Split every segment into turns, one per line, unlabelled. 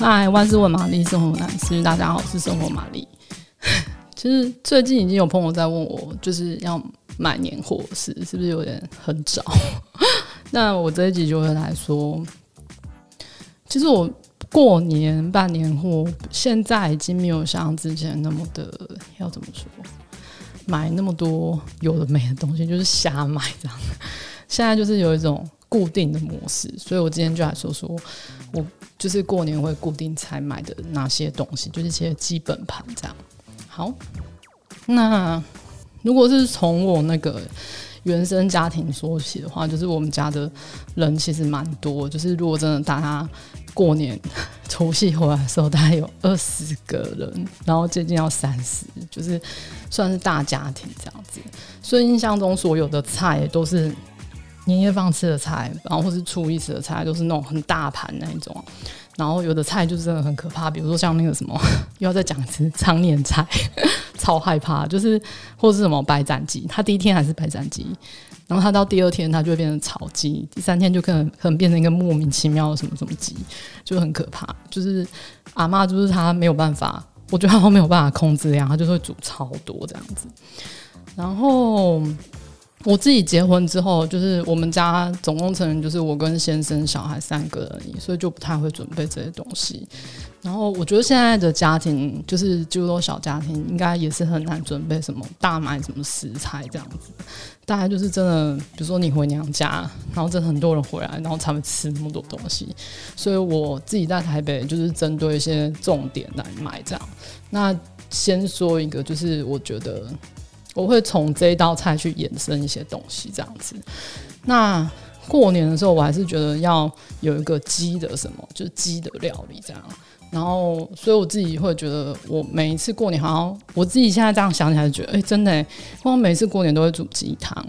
嗨，万事问玛丽，生活难事。大家好，我是生活玛丽。其实最近已经有朋友在问我，就是要买年货是是不是有点很早？那我这一集就会来说，其实我过年办年货，现在已经没有像之前那么的要怎么说，买那么多有的没的东西，就是瞎买这样。现在就是有一种固定的模式，所以我今天就来说说我。就是过年会固定才买的哪些东西，就是一些基本盘这样。好，那如果是从我那个原生家庭说起的话，就是我们家的人其实蛮多。就是如果真的大家过年除夕回来的时候，大概有 二十个人，然后接近要三十，就是算是大家庭这样子。所以印象中所有的菜都是。年夜饭吃的菜，然后或是初一吃的菜，都是那种很大盘那一种。然后有的菜就是真的很可怕，比如说像那个什么，又要再讲一次长年菜，超害怕。就是或是什么白斩鸡，它第一天还是白斩鸡，然后它到第二天它就会变成炒鸡，第三天就可能可能变成一个莫名其妙的什么什么鸡，就很可怕。就是阿嬷就是她没有办法，我觉得她没有办法控制量，她就会煮超多这样子，然后。我自己结婚之后，就是我们家总共成员就是我跟先生、小孩三个而已，所以就不太会准备这些东西。然后我觉得现在的家庭，就是诸多小家庭，应该也是很难准备什么大买什么食材这样子。大概就是真的，比如说你回娘家，然后真的很多人回来，然后才会吃那么多东西。所以我自己在台北就是针对一些重点来买这样。那先说一个，就是我觉得。我会从这一道菜去衍生一些东西，这样子。那过年的时候，我还是觉得要有一个鸡的什么，就是鸡的料理这样。然后，所以我自己会觉得，我每一次过年好像我自己现在这样想起来，觉得哎、真的，我每次过年都会煮鸡汤，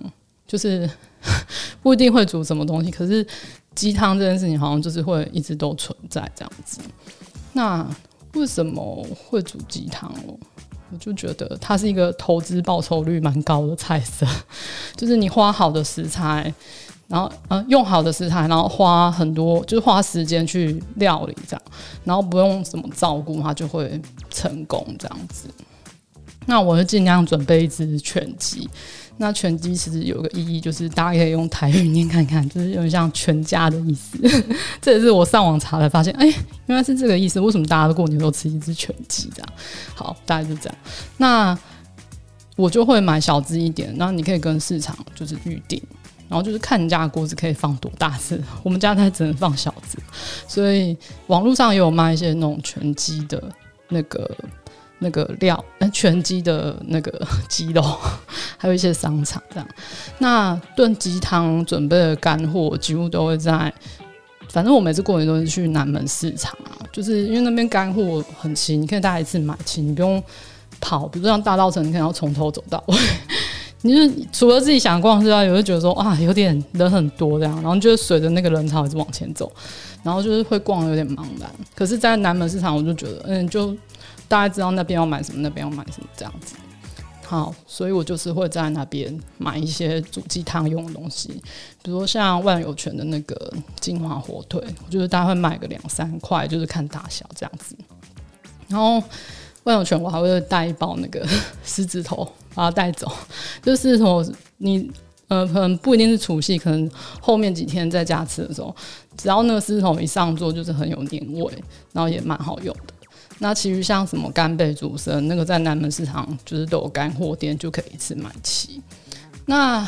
就是 不一定会煮什么东西，可是鸡汤这件事情好像就是会一直都存在这样子。那为什么会煮鸡汤哦？我就觉得它是一个投资报酬率蛮高的菜色，就是你花好的食材，然后呃用好的食材，然后花很多就是花时间去料理这样，然后不用什么照顾，它就会成功这样子。那我就尽量准备一只全鸡。那全鸡其实有个意义，就是大家可以用台语念看看，就是有点像全家的意思。这也是我上网查才发现，哎、原来是这个意思。为什么大家都过年都吃一只全鸡这样？好，大概就这样。那我就会买小只一点，然后你可以跟市场就是预定，然后就是看你家的锅子可以放多大只。我们家才只能放小只，所以网络上也有卖一些那种全鸡的那个。那个料，那 全鸡的那个 鸡肉，还有一些商场这样。那炖鸡汤准备的干货几乎都会在，反正我每次过年都是去南门市场啊，就是因为那边干货很齐，你可以大家一次买齐，你不用跑。比如说像大稻城，你可能要从头走到尾。你就除了自己想逛之外，有会觉得说啊，有点人很多这样，然后就是随着那个人潮一直往前走，然后就是会逛得有点茫然。可是，在南门市场，我就觉得，嗯，就。大家知道那边要买什么，那边要买什么这样子。好，所以我就是会在那边买一些煮鸡汤用的东西，比如像万有泉的那个金华火腿，我就是大概会买个两三块，就是看大小这样子。然后万有泉我还会带一包那个 狮子头，把它带走。就是说你呃，可能不一定是除夕，可能后面几天在家吃的时候，只要那个狮子头一上桌，就是很有年味，然后也蛮好用的。那其余像什么干贝、竹笙，那个在南门市场就是都有干货店，就可以一次买齐。那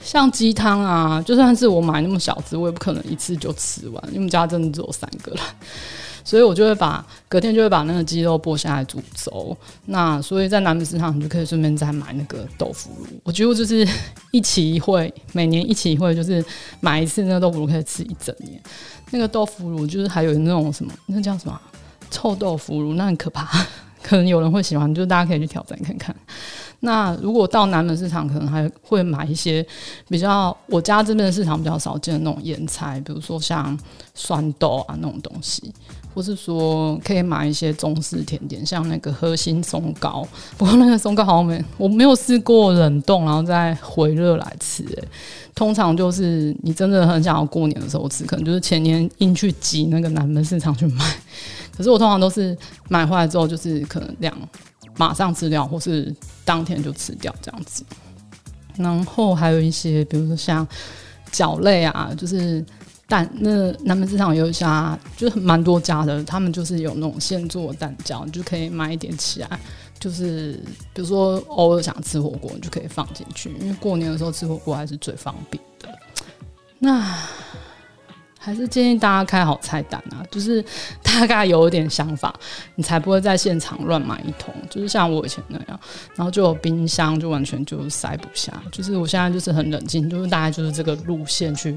像鸡汤啊，就算是我买那么小只，我也不可能一次就吃完，因为家真的只有三个人，所以我就会把隔天就会把那个鸡肉剥下来煮粥。那所以在南门市场，你就可以顺便再买那个豆腐乳。我几乎就是一期一会，每年一期一会，就是买一次那个豆腐乳可以吃一整年。那个豆腐乳就是还有那种什么，那叫什么？臭豆腐乳那很可怕，可能有人会喜欢，就是大家可以去挑战看看。那如果到南门市场，可能还会买一些比较我家这边的市场比较少见的那种腌菜，比如说像酸豆啊那种东西，或是说可以买一些中式甜点，像那个核心松糕。不过那个松糕好像没我没有试过冷冻然后再回热来吃，欸，通常就是你真的很想要过年的时候吃，可能就是前年硬去挤那个南门市场去买。可是我通常都是买回来之后，就是可能两马上吃掉，或是当天就吃掉这样子。然后还有一些，比如说像饺类啊，就是蛋，那南门市场有一家，就是蛮多家的，他们就是有那种现做蛋饺，你就可以买一点起来。就是比如说偶尔想吃火锅，你就可以放进去，因为过年的时候吃火锅还是最方便的。那还是建议大家开好菜单啊，就是 大概有点想法，你才不会在现场乱买一通。就是像我以前那样，然后就有冰箱就完全就塞不下。就是我现在就是很冷静，就是大概就是这个路线去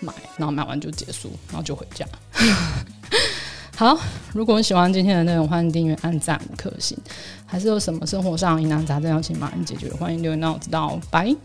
买，然后买完就结束，然后就回家。好，如果你喜欢今天的内容，欢迎订阅、按赞、五颗星。还是有什么生活上疑难杂症要请马恩解决，欢迎留言让我知道。拜。